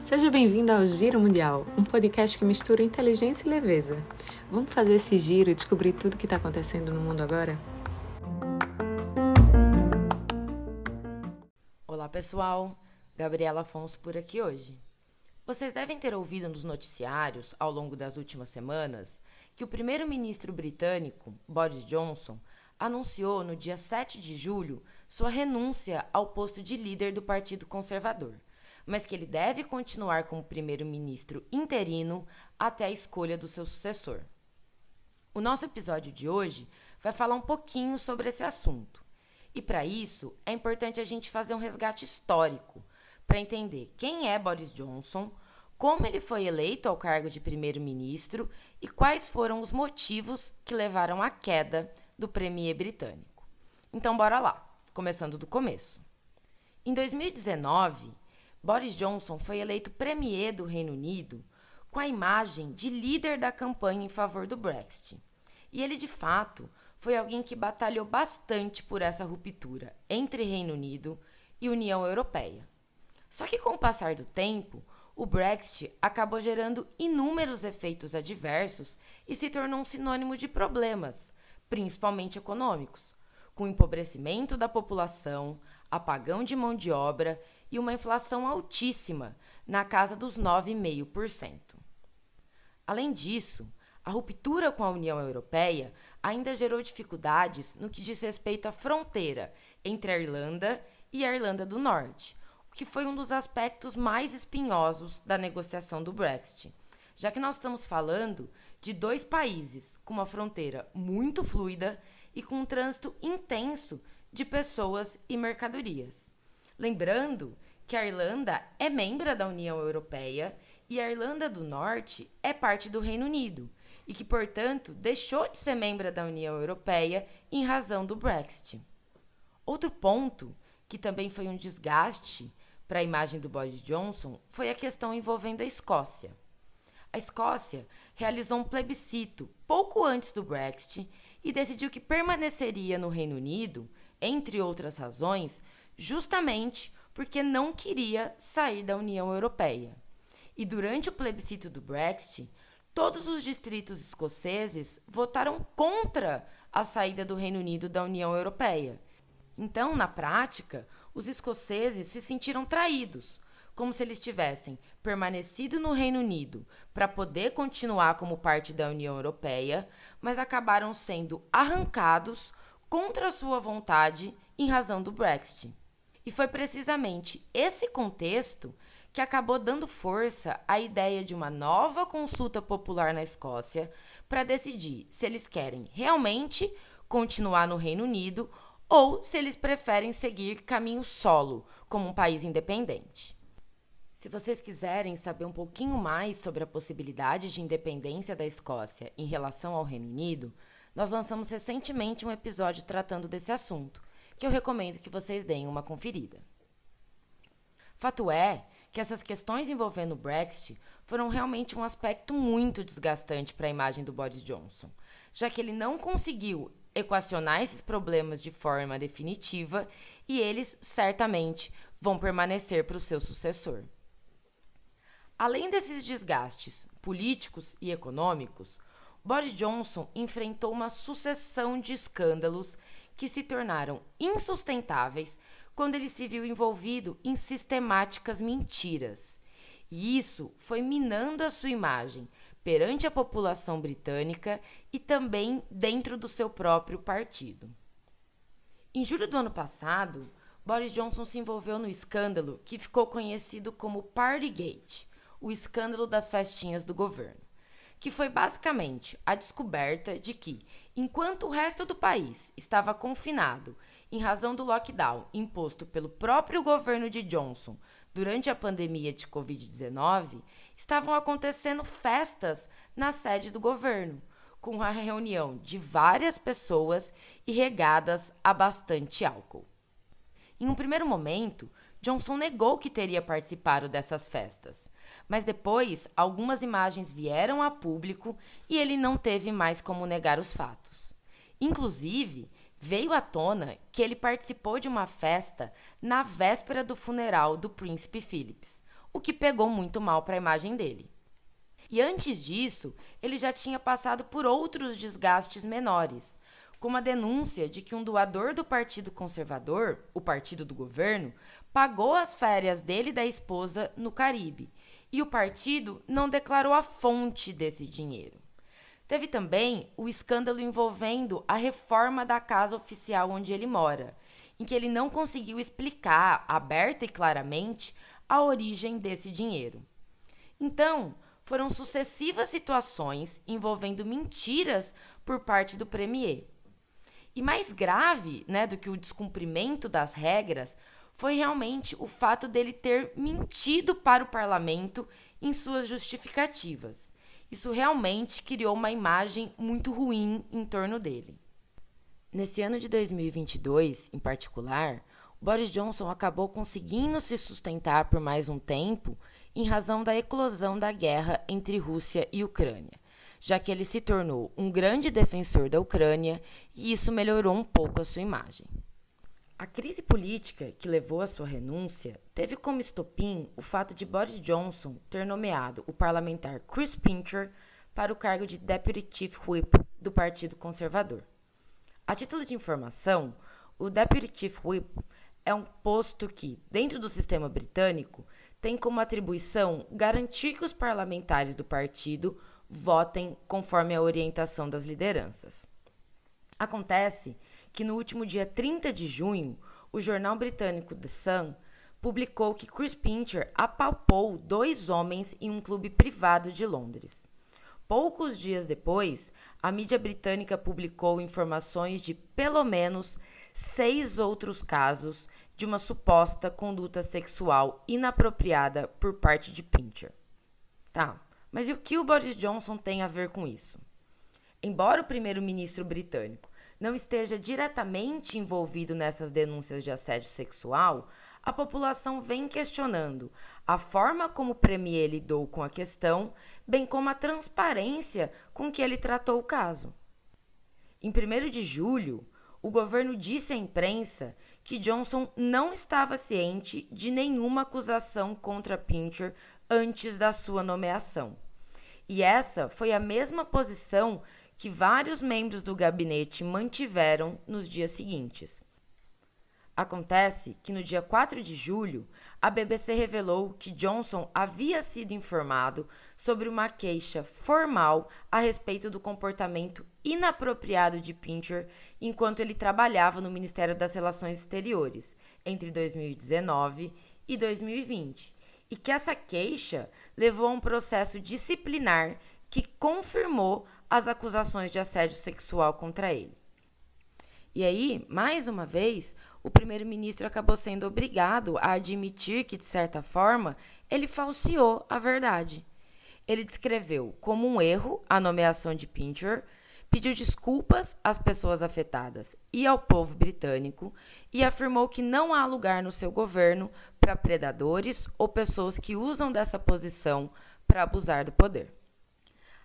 Seja bem-vindo ao Giro Mundial, um podcast que mistura inteligência e leveza. Vamos fazer esse giro e descobrir tudo o que está acontecendo no mundo agora? Olá, pessoal! Gabriela Afonso por aqui hoje. Vocês devem ter ouvido nos noticiários, ao longo das últimas semanas, que o primeiro-ministro britânico, Boris Johnson, anunciou no dia 7 de julho sua renúncia ao posto de líder do Partido Conservador mas que ele deve continuar como primeiro-ministro interino até a escolha do seu sucessor. O nosso episódio de hoje vai falar um pouquinho sobre esse assunto. E para isso, é importante a gente fazer um resgate histórico para entender quem é Boris Johnson, como ele foi eleito ao cargo de primeiro-ministro e quais foram os motivos que levaram à queda do premier britânico. Então, bora lá, começando do começo. Em 2019, Boris Johnson foi eleito premier do Reino Unido com a imagem de líder da campanha em favor do Brexit. E ele, de fato, foi alguém que batalhou bastante por essa ruptura entre Reino Unido e União Europeia. Só que, com o passar do tempo, o Brexit acabou gerando inúmeros efeitos adversos e se tornou um sinônimo de problemas, principalmente econômicos, com o empobrecimento da população, apagão de mão de obra e uma inflação altíssima, na casa dos 9,5%. Além disso, a ruptura com a União Europeia ainda gerou dificuldades no que diz respeito à fronteira entre a Irlanda e a Irlanda do Norte, o que foi um dos aspectos mais espinhosos da negociação do Brexit, já que nós estamos falando de dois países com uma fronteira muito fluida e com um trânsito intenso de pessoas e mercadorias. Lembrando que a Irlanda é membro da União Europeia e a Irlanda do Norte é parte do Reino Unido e que, portanto, deixou de ser membro da União Europeia em razão do Brexit. Outro ponto que também foi um desgaste para a imagem do Boris Johnson foi a questão envolvendo a Escócia. A Escócia realizou um plebiscito pouco antes do Brexit e decidiu que permaneceria no Reino Unido, entre outras razões, justamente porque não queria sair da União Europeia. E durante o plebiscito do Brexit, todos os distritos escoceses votaram contra a saída do Reino Unido da União Europeia. Então, na prática, os escoceses se sentiram traídos, como se eles tivessem permanecido no Reino Unido para poder continuar como parte da União Europeia, mas acabaram sendo arrancados contra sua vontade em razão do Brexit. E foi precisamente esse contexto que acabou dando força à ideia de uma nova consulta popular na Escócia para decidir se eles querem realmente continuar no Reino Unido ou se eles preferem seguir caminho solo, como um país independente. Se vocês quiserem saber um pouquinho mais sobre a possibilidade de independência da Escócia em relação ao Reino Unido, nós lançamos recentemente um episódio tratando desse assunto que eu recomendo que vocês deem uma conferida. Fato é que essas questões envolvendo o Brexit foram realmente um aspecto muito desgastante para a imagem do Boris Johnson, já que ele não conseguiu equacionar esses problemas de forma definitiva e eles certamente vão permanecer para o seu sucessor. Além desses desgastes políticos e econômicos, Boris Johnson enfrentou uma sucessão de escândalos que se tornaram insustentáveis quando ele se viu envolvido em sistemáticas mentiras. E isso foi minando a sua imagem perante a população britânica e também dentro do seu próprio partido. Em julho do ano passado, Boris Johnson se envolveu no escândalo que ficou conhecido como Partygate, o escândalo das festinhas do governo que foi basicamente a descoberta de que, enquanto o resto do país estava confinado em razão do lockdown imposto pelo próprio governo de Johnson durante a pandemia de Covid-19, estavam acontecendo festas na sede do governo, com a reunião de várias pessoas e regadas a bastante álcool. Em um primeiro momento, Johnson negou que teria participado dessas festas mas depois algumas imagens vieram a público e ele não teve mais como negar os fatos. Inclusive, veio à tona que ele participou de uma festa na véspera do funeral do príncipe Philips, o que pegou muito mal para a imagem dele. E antes disso, ele já tinha passado por outros desgastes menores, como a denúncia de que um doador do Partido Conservador, o partido do governo, pagou as férias dele e da esposa no Caribe, e o partido não declarou a fonte desse dinheiro. Teve também o escândalo envolvendo a reforma da casa oficial onde ele mora, em que ele não conseguiu explicar aberta e claramente a origem desse dinheiro. Então, foram sucessivas situações envolvendo mentiras por parte do premier. E mais grave né, do que o descumprimento das regras foi realmente o fato dele ter mentido para o parlamento em suas justificativas. Isso realmente criou uma imagem muito ruim em torno dele. Nesse ano de 2022, em particular, Boris Johnson acabou conseguindo se sustentar por mais um tempo em razão da eclosão da guerra entre Rússia e Ucrânia, já que ele se tornou um grande defensor da Ucrânia e isso melhorou um pouco a sua imagem. A crise política que levou à sua renúncia teve como estopim o fato de Boris Johnson ter nomeado o parlamentar Chris Pincher para o cargo de Deputy Chief Whip do Partido Conservador. A título de informação, o Deputy Chief Whip é um posto que, dentro do sistema britânico, tem como atribuição garantir que os parlamentares do partido votem conforme a orientação das lideranças. Acontece que no último dia 30 de junho, o jornal britânico The Sun publicou que Chris Pincher apalpou dois homens em um clube privado de Londres. Poucos dias depois, a mídia britânica publicou informações de pelo menos seis outros casos de uma suposta conduta sexual inapropriada por parte de Pincher. Tá, mas e o que o Boris Johnson tem a ver com isso? Embora o primeiro-ministro britânico não esteja diretamente envolvido nessas denúncias de assédio sexual, a população vem questionando a forma como o premier lidou com a questão, bem como a transparência com que ele tratou o caso. Em 1 de julho, o governo disse à imprensa que Johnson não estava ciente de nenhuma acusação contra Pincher antes da sua nomeação. E essa foi a mesma posição que vários membros do gabinete mantiveram nos dias seguintes. Acontece que no dia 4 de julho, a BBC revelou que Johnson havia sido informado sobre uma queixa formal a respeito do comportamento inapropriado de Pincher enquanto ele trabalhava no Ministério das Relações Exteriores entre 2019 e 2020, e que essa queixa levou a um processo disciplinar que confirmou as acusações de assédio sexual contra ele. E aí, mais uma vez, o primeiro-ministro acabou sendo obrigado a admitir que, de certa forma, ele falseou a verdade. Ele descreveu como um erro a nomeação de Pincher, pediu desculpas às pessoas afetadas e ao povo britânico e afirmou que não há lugar no seu governo para predadores ou pessoas que usam dessa posição para abusar do poder.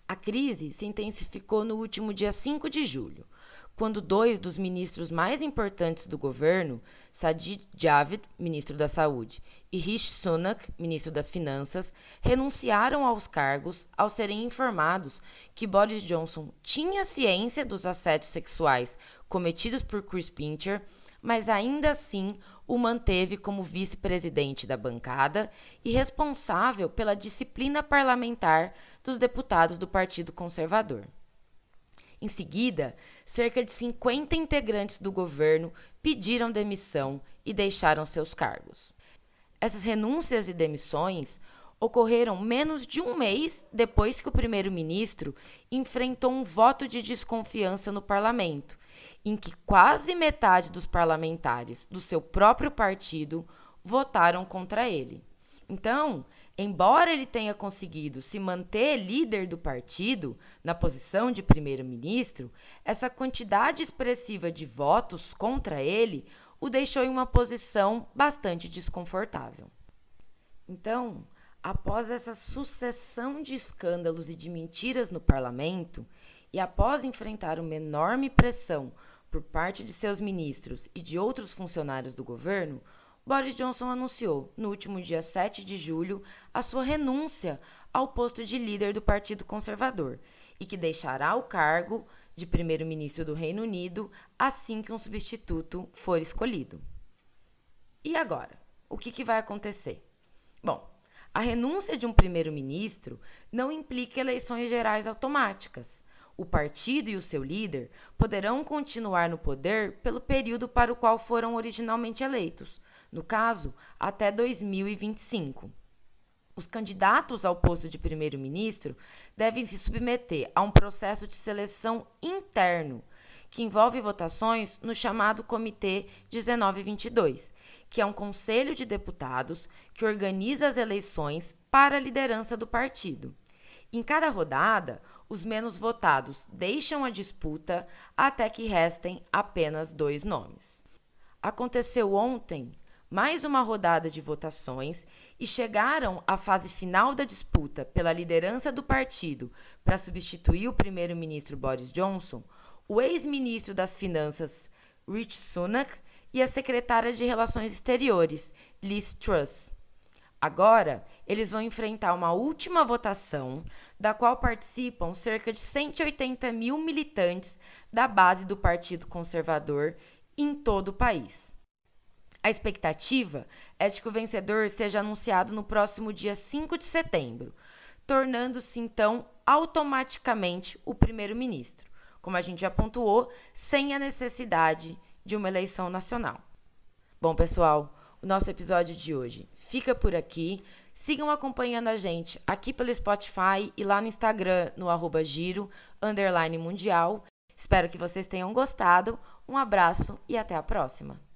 A crise se intensificou no último dia 5 de julho, quando dois dos ministros mais importantes do governo, Sajid Javid, ministro da Saúde, e Rishi Sunak, ministro das Finanças, renunciaram aos cargos ao serem informados que Boris Johnson tinha ciência dos assédios sexuais cometidos por Chris Pincher, mas ainda assim o manteve como vice-presidente da bancada e responsável pela disciplina parlamentar dos deputados do Partido Conservador. Em seguida, cerca de 50 integrantes do governo pediram demissão e deixaram seus cargos. Essas renúncias e demissões ocorreram menos de um mês depois que o primeiro-ministro enfrentou um voto de desconfiança no parlamento, em que quase metade dos parlamentares do seu próprio partido votaram contra ele. Então, embora ele tenha conseguido se manter líder do partido na posição de primeiro-ministro, essa quantidade expressiva de votos contra ele o deixou em uma posição bastante desconfortável. Então, após essa sucessão de escândalos e de mentiras no parlamento, e após enfrentar uma enorme pressão por parte de seus ministros e de outros funcionários do governo, Boris Johnson anunciou, no último dia 7 de julho, a sua renúncia ao posto de líder do Partido Conservador e que deixará o cargo de primeiro-ministro do Reino Unido assim que um substituto for escolhido. E agora? O que, que vai acontecer? Bom, a renúncia de um primeiro-ministro não implica eleições gerais automáticas. O partido e o seu líder poderão continuar no poder pelo período para o qual foram originalmente eleitos, no caso, até 2025. Os candidatos ao posto de primeiro-ministro devem se submeter a um processo de seleção interno, que envolve votações no chamado Comitê 1922, que é um conselho de deputados que organiza as eleições para a liderança do partido. Em cada rodada, os menos votados deixam a disputa até que restem apenas dois nomes. Aconteceu ontem mais uma rodada de votações e chegaram à fase final da disputa pela liderança do partido para substituir o primeiro-ministro Boris Johnson, o ex-ministro das Finanças Rich Sunak e a secretária de Relações Exteriores, Liz Truss. Agora, eles vão enfrentar uma última votação, da qual participam cerca de 180 mil militantes da base do Partido Conservador em todo o país. A expectativa é de que o vencedor seja anunciado no próximo dia 5 de setembro, tornando-se então automaticamente o primeiro-ministro, como a gente já pontuou, sem a necessidade de uma eleição nacional. Bom, pessoal, o nosso episódio de hoje fica por aqui. Sigam acompanhando a gente aqui pelo Spotify e lá no Instagram, no arroba giro, underline mundial. Espero que vocês tenham gostado. Um abraço e até a próxima!